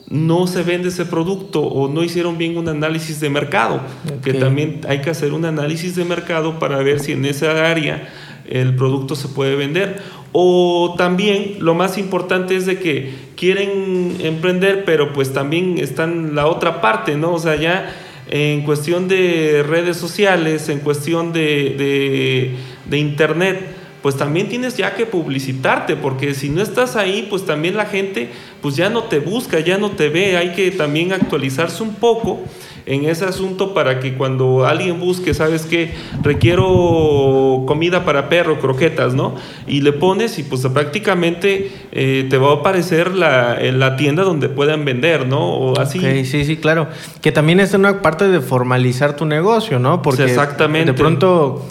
no se vende ese producto o no hicieron bien un análisis de mercado, que también hay que hacer un análisis de mercado para ver si en esa área el producto se puede vender. O también lo más importante es de que quieren emprender, pero pues también están la otra parte, ¿no? O sea, ya en cuestión de redes sociales, en cuestión de, de internet, pues también tienes ya que publicitarte, porque si no estás ahí, pues también la gente pues ya no te busca, ya no te ve, hay que también actualizarse un poco en ese asunto para que cuando alguien busque, sabes que requiero comida para perro, croquetas, ¿no? Y le pones y pues prácticamente eh, te va a aparecer la, la tienda donde puedan vender, ¿no? O así. sí, sí, claro. Que también es una parte de formalizar tu negocio, ¿no? Porque Exactamente. de pronto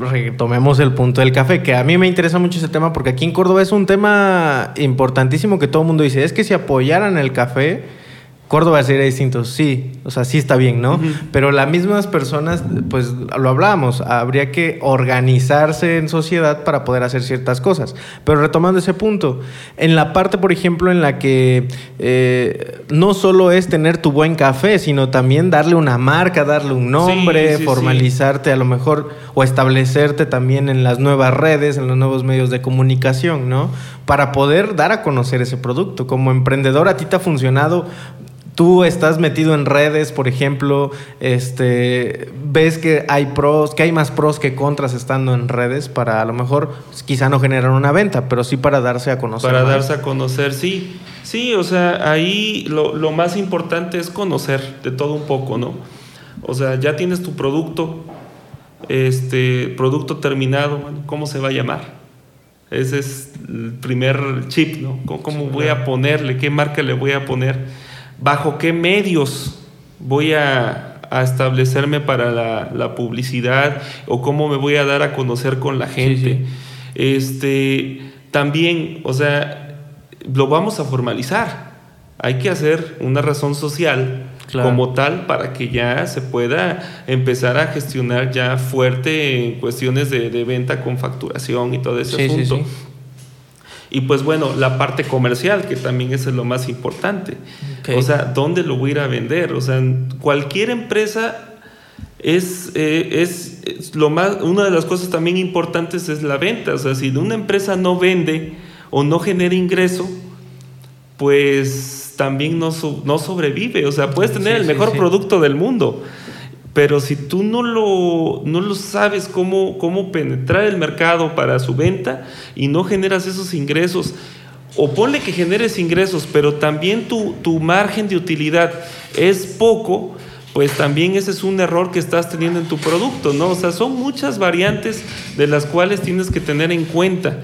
retomemos el punto del café, que a mí me interesa mucho ese tema porque aquí en Córdoba es un tema importantísimo que todo el mundo dice, es que si apoyaran el café, Córdoba sería distinto, sí, o sea, sí está bien, ¿no? Pero las mismas personas, pues lo hablábamos, habría que organizarse en sociedad para poder hacer ciertas cosas. Pero retomando ese punto, en la parte, por ejemplo, en la que eh, no solo es tener tu buen café, sino también darle una marca, darle un nombre, formalizarte a lo mejor o establecerte también en las nuevas redes, en los nuevos medios de comunicación, ¿no? Para poder dar a conocer ese producto. Como emprendedor, a ti te ha funcionado tú estás metido en redes, por ejemplo, este, ves que hay pros, que hay más pros que contras estando en redes para a lo mejor quizá no generar una venta, pero sí para darse a conocer. Para darse a conocer, sí. Sí, o sea, ahí lo, lo, más importante es conocer de todo un poco, ¿no? O sea, ya tienes tu producto, este producto terminado, ¿cómo se va a llamar? Ese es el primer chip, ¿no? ¿Cómo, voy a ponerle? ¿Qué marca le voy a poner? Bajo qué medios voy a, establecerme para la, publicidad o cómo me voy a dar a conocer con la gente. Este, también, o sea, lo vamos a formalizar. Hay que hacer una razón social como tal para que ya se pueda empezar a gestionar ya fuerte en cuestiones de, venta con facturación y todo ese asunto. Y pues bueno, la parte comercial, que también es lo más importante. O sea, ¿dónde lo voy a ir a vender? O sea, cualquier empresa es, eh, es, lo más, una de las cosas también importantes es la venta. O sea, si una empresa no vende o no genera ingreso, pues también no, no sobrevive. O sea, puedes tener el mejor producto del mundo, pero si tú no lo, no lo sabes cómo, cómo penetrar el mercado para su venta y no generas esos ingresos, o ponle que generes ingresos, pero también tu, tu margen de utilidad es poco, pues también ese es un error que estás teniendo en tu producto, ¿no? O sea, son muchas variantes de las cuales tienes que tener en cuenta.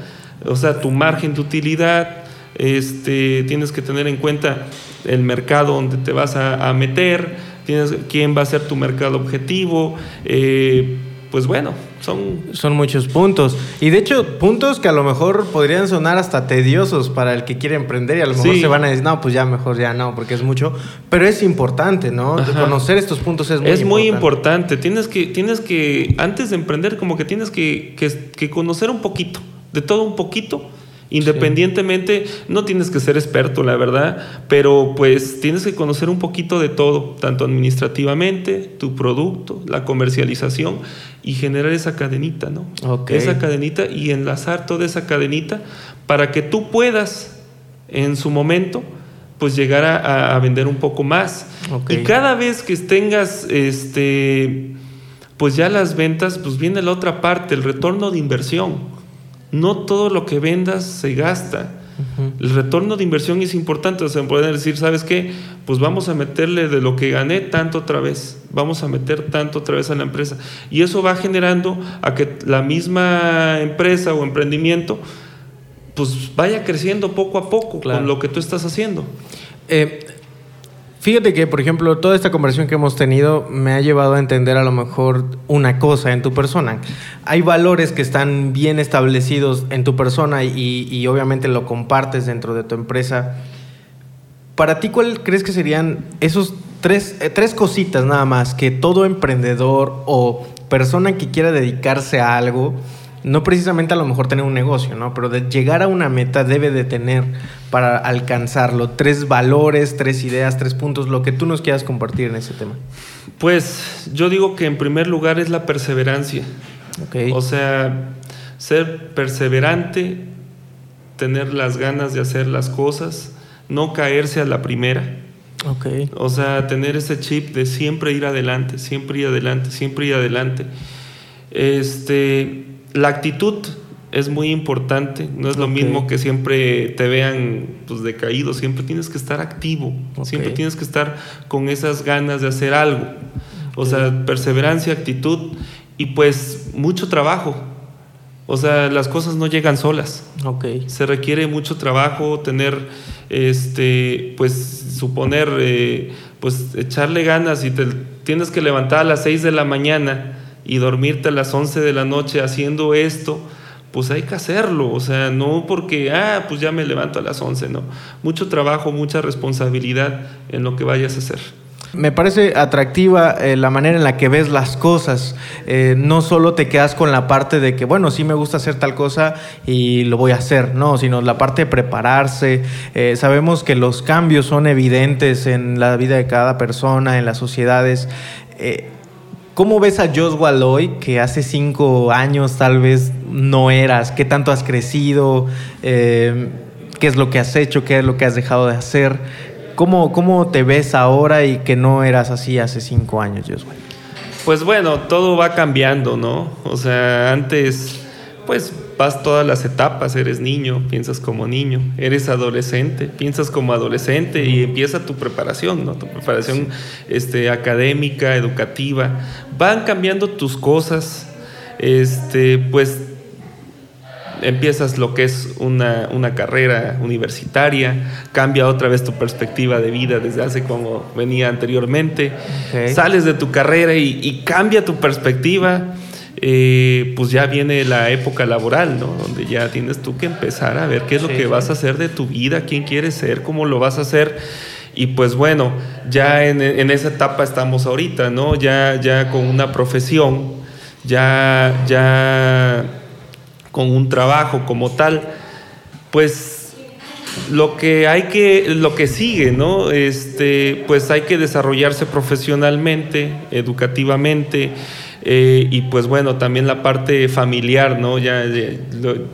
O sea, tu margen de utilidad, este, tienes que tener en cuenta el mercado donde te vas a, a meter, tienes quién va a ser tu mercado objetivo, eh, pues bueno, son... Son muchos puntos. Y de hecho, puntos que a lo mejor podrían sonar hasta tediosos para el que quiere emprender y a lo mejor se van a decir, no, pues ya mejor ya no, porque es mucho. Pero es importante, ¿no? Conocer estos puntos es muy es importante. Es muy importante. Tienes que, tienes que, antes de emprender, como que tienes que, que conocer un poquito, de todo un poquito Independientemente, no tienes que ser experto, la verdad, pero pues tienes que conocer un poquito de todo, tanto administrativamente, tu producto, la comercialización y generar esa cadenita, ¿no? Esa cadenita y enlazar toda esa cadenita para que tú puedas en su momento pues llegar a, vender un poco más. Y cada vez que tengas este pues ya las ventas, pues viene la otra parte, el retorno de inversión. No todo lo que vendas se gasta. El retorno de inversión es importante, o sea, pueden decir, ¿sabes qué? Pues vamos a meterle de lo que gané tanto otra vez, vamos a meter tanto otra vez a la empresa. Y eso va generando a que la misma empresa o emprendimiento pues vaya creciendo poco a poco con lo que tú estás haciendo. Eh, fíjate que, por ejemplo, toda esta conversación que hemos tenido me ha llevado a entender a lo mejor una cosa en tu persona. Hay valores que están bien establecidos en tu persona y, obviamente lo compartes dentro de tu empresa. Para ti, ¿cuál crees que serían esos tres, eh, tres cositas nada más que todo emprendedor o persona que quiera dedicarse a algo no precisamente a lo mejor tener un negocio, ¿no? Pero de llegar a una meta debe de tener para alcanzarlo tres valores, tres ideas, tres puntos, lo que tú nos quieras compartir en ese tema. Pues yo digo que en primer lugar es la perseverancia. Okay. O sea, ser perseverante, tener las ganas de hacer las cosas, no caerse a la primera. Okay. O sea, tener ese chip de siempre ir adelante, siempre ir adelante, siempre ir adelante. Este, la actitud es muy importante, no es lo mismo que siempre te vean pues, decaído, siempre tienes que estar activo, siempre tienes que estar con esas ganas de hacer algo. O sea, perseverancia, actitud y pues mucho trabajo. O sea, las cosas no llegan solas. Okay. Se requiere mucho trabajo, tener, este, pues, suponer, eh, pues, echarle ganas y te tienes que levantar a las 6 de la mañana y dormirte a las 11 de la noche haciendo esto, pues hay que hacerlo, o sea, no porque, ah, pues ya me levanto a las 11, no. Mucho trabajo, mucha responsabilidad en lo que vayas a hacer. Me parece atractiva eh, la manera en la que ves las cosas. Eh, no solo te quedas con la parte de que, bueno, sí me gusta hacer tal cosa y lo voy a hacer, no, sino la parte de prepararse. Eh, sabemos que los cambios son evidentes en la vida de cada persona, en las sociedades. ¿Cómo ves a Joshua hoy, que hace cinco años tal vez no eras? ¿Qué tanto has crecido? Eh, ¿Qué es lo que has hecho? ¿Qué es lo que has dejado de hacer? ¿Cómo, ¿Cómo te ves ahora y que no eras así hace cinco años, Joshua? Pues bueno, todo va cambiando, ¿no? O sea, antes pues vas todas las etapas, eres niño, piensas como niño, eres adolescente, piensas como adolescente y empieza tu preparación, ¿no? Tu preparación este, académica, educativa. Van cambiando tus cosas, este, pues empiezas lo que es una, carrera universitaria, cambia otra vez tu perspectiva de vida desde hace como venía anteriormente, sales de tu carrera y, y cambia tu perspectiva eh, pues ya viene la época laboral, ¿no? Donde ya tienes tú que empezar a ver qué es lo que vas a hacer de tu vida, quién quieres ser, cómo lo vas a hacer. Y pues bueno, ya en, esa etapa estamos ahorita, ¿no? Ya, ya con una profesión, ya, ya con un trabajo como tal, pues lo que hay que, lo que sigue, ¿no? Este, pues hay que desarrollarse profesionalmente, educativamente, eh, y pues bueno, también la parte familiar, ¿no? Ya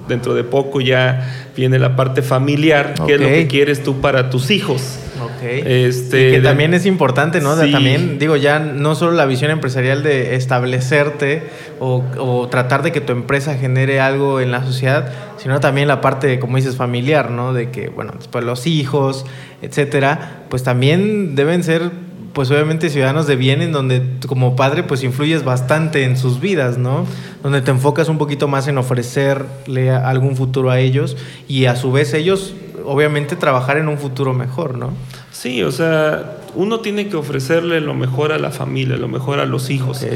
dentro de poco ya viene la parte familiar, qué es lo que quieres tú para tus hijos. Este, que también es importante, ¿no? También, digo, ya no solo la visión empresarial de establecerte o, tratar de que tu empresa genere algo en la sociedad, sino también la parte, como dices, familiar, ¿no? De que, bueno, después los hijos, etcétera, pues también deben ser pues obviamente ciudadanos de bien en donde como padre pues influyes bastante en sus vidas, ¿no? Donde te enfocas un poquito más en ofrecerle algún futuro a ellos y a su vez ellos obviamente trabajar en un futuro mejor, ¿no? Sí, o sea, uno tiene que ofrecerle lo mejor a la familia, lo mejor a los hijos.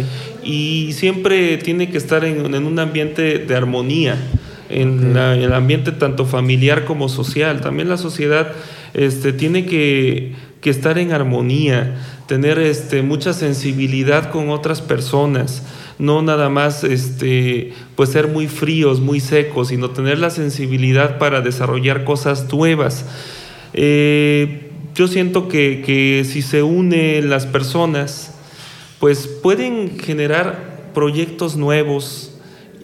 Y siempre tiene que estar en, un ambiente de armonía, en, el ambiente tanto familiar como social. También la sociedad este, tiene que que estar en armonía, tener este, mucha sensibilidad con otras personas, no nada más este, pues ser muy fríos, muy secos, sino tener la sensibilidad para desarrollar cosas nuevas. Eh, yo siento que, que si se unen las personas, pues pueden generar proyectos nuevos,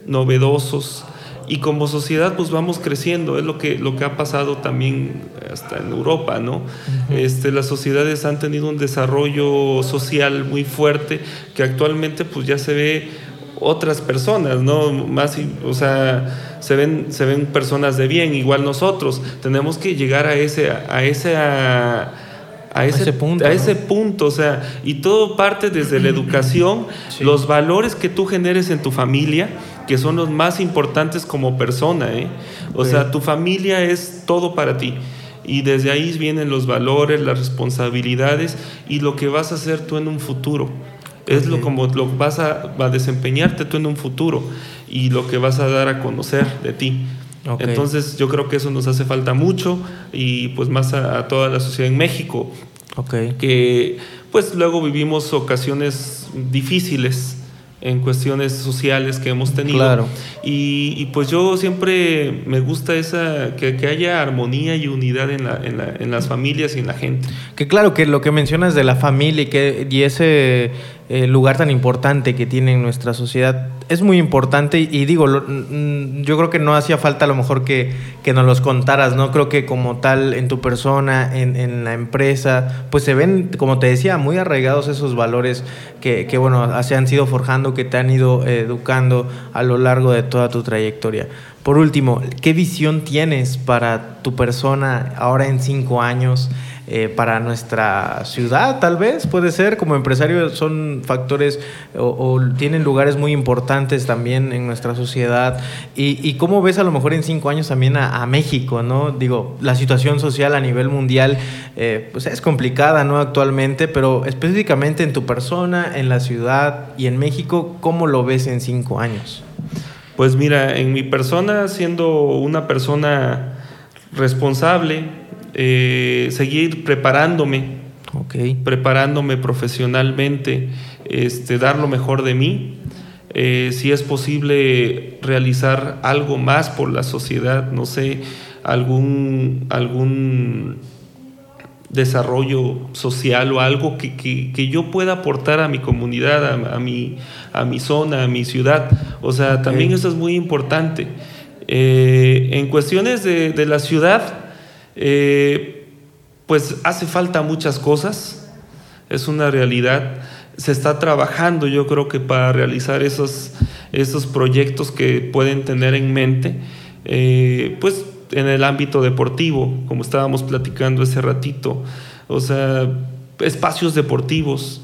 novedosos, y como sociedad pues vamos creciendo, es lo que, lo que ha pasado también hasta en Europa, ¿no? este, las sociedades han tenido un desarrollo social muy fuerte que actualmente pues ya se ve otras personas, ¿no? Más, o sea, se ven, se ven personas de bien, igual nosotros. Tenemos que llegar a ese, a ese, a, ese, punto, a ese punto, o sea, y todo parte desde la educación, los valores que tú generes en tu familia, que son los más importantes como persona, ¿eh? O sea, tu familia es todo para ti. Y desde ahí vienen los valores, las responsabilidades y lo que vas a hacer tú en un futuro. Es lo como lo vas a, a, desempeñarte tú en un futuro y lo que vas a dar a conocer de ti. Entonces yo creo que eso nos hace falta mucho y pues más a, toda la sociedad en México. Que pues luego vivimos ocasiones difíciles en cuestiones sociales que hemos tenido. Claro. Y, pues yo siempre me gusta esa, que, haya armonía y unidad en, la, en, la, en, las familias y en la gente. Que claro, que lo que mencionas de la familia y, que, y ese eh, lugar tan importante que tiene en nuestra sociedad es muy importante y, digo, yo creo que no hacía falta a lo mejor que, que, nos los contaras, ¿no? Creo que como tal en tu persona, en, en, la empresa, pues se ven, como te decía, muy arraigados esos valores que, que bueno, se han sido forjando, que te han ido educando a lo largo de toda tu trayectoria. Por último, ¿qué visión tienes para tu persona ahora en cinco años? Eh, para nuestra ciudad, tal vez, puede ser. Como empresario son factores o, tienen lugares muy importantes también en nuestra sociedad. Y, cómo ves a lo mejor en cinco años también a, México, ¿no? Digo, la situación social a nivel mundial eh, pues es complicada, ¿no? Actualmente, pero específicamente en tu persona, en la ciudad y en México, ¿cómo lo ves en cinco años? Pues mira, en mi persona, siendo una persona responsable, eh, seguir preparándome, preparándome profesionalmente, este, dar lo mejor de mí. Eh, si es posible realizar algo más por la sociedad, no sé, algún, algún desarrollo social o algo que, que, yo pueda aportar a mi comunidad, a, mi, a mi zona, a mi ciudad. O sea, también eso es muy importante. Eh, en cuestiones de, de la ciudad, eh, pues hace falta muchas cosas, es una realidad. Se está trabajando, yo creo que para realizar esos, esos proyectos que pueden tener en mente, eh, pues en el ámbito deportivo, como estábamos platicando ese ratito, o sea, espacios deportivos,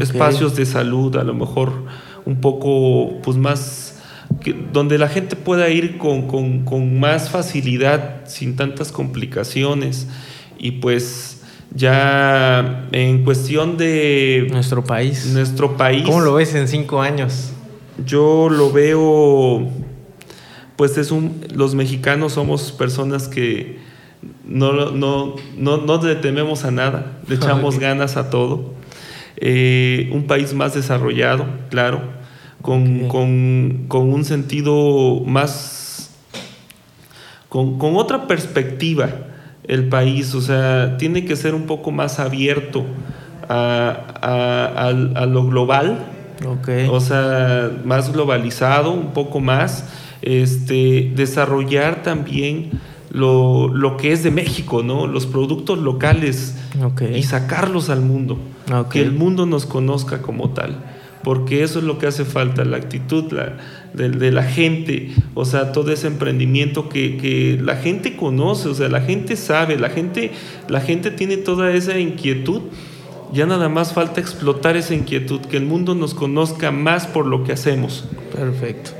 espacios de salud, a lo mejor un poco pues más donde la gente pueda ir con, más facilidad, sin tantas complicaciones. Y pues ya en cuestión de... Nuestro país. Nuestro país. ¿Cómo lo ves en cinco años? Yo lo veo, pues es un, los mexicanos somos personas que no, no, no, le tememos a nada, le echamos ganas a todo. Eh, un país más desarrollado, claro, con, con, un sentido más, con, otra perspectiva el país, o sea, tiene que ser un poco más abierto a, lo global, o sea, más globalizado, un poco más, este, desarrollar también lo, lo, que es de México, ¿no? Los productos locales y sacarlos al mundo, que el mundo nos conozca como tal porque eso es lo que hace falta, la actitud de, la gente, o sea, todo ese emprendimiento que, la gente conoce, o sea, la gente sabe, la gente, la gente tiene toda esa inquietud, ya nada más falta explotar esa inquietud, que el mundo nos conozca más por lo que hacemos. Perfecto.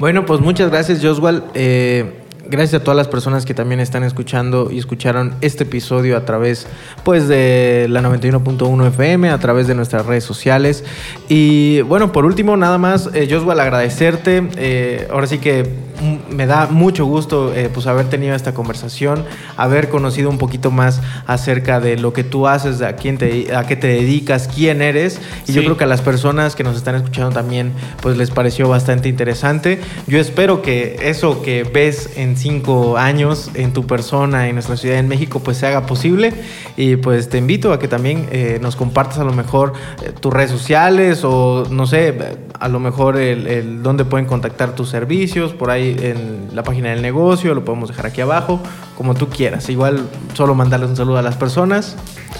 Bueno, pues muchas gracias, Joswal. Eh, gracias a todas las personas que también están escuchando y escucharon este episodio a través pues de la 91.1 FM, a través de nuestras redes sociales. Y bueno, por último, nada más, eh, al agradecerte. Eh, ahora sí que me da mucho gusto eh, pues haber tenido esta conversación, haber conocido un poquito más acerca de lo que tú haces, a quién te, a qué te dedicas, quién eres. Y yo creo que a las personas que nos están escuchando también pues les pareció bastante interesante. Yo espero que eso que ves en cinco años en tu persona en nuestra ciudad en México pues se haga posible. Y pues te invito a que también eh, nos compartas a lo mejor eh, tus redes sociales o no sé, a lo mejor el, el dónde pueden contactar tus servicios, por ahí ahí en la página del negocio, lo podemos dejar aquí abajo, como tú quieras. Igual solo mandarles un saludo a las personas.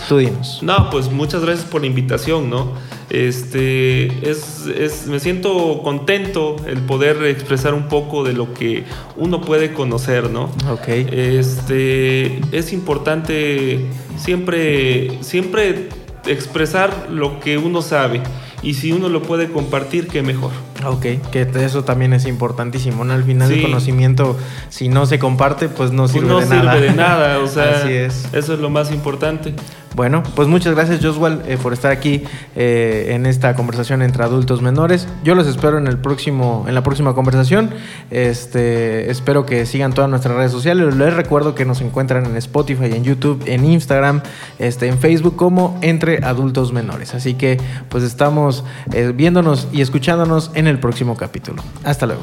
Tú dinos. No, pues muchas gracias por la invitación, ¿no? Este, es, es, me siento contento el poder expresar un poco de lo que uno puede conocer, ¿no? Ok. Este, es importante siempre, siempre expresar lo que uno sabe y si uno lo puede compartir, qué mejor. Ok, que eso también es importantísimo, ¿no? Al final el conocimiento, si no se comparte, pues no pues sirve no de sirve nada. de nada, o sea, Así es. eso es lo más importante. Bueno, pues muchas gracias Josual eh, por estar aquí eh, en esta conversación entre adultos menores. Yo los espero en el próximo, en la próxima conversación. Este, espero que sigan todas nuestras redes sociales. Les recuerdo que nos encuentran en Spotify, en YouTube, en Instagram, este, en Facebook como entre adultos menores. Así que pues estamos eh, viéndonos y escuchándonos en el próximo capítulo. Hasta luego.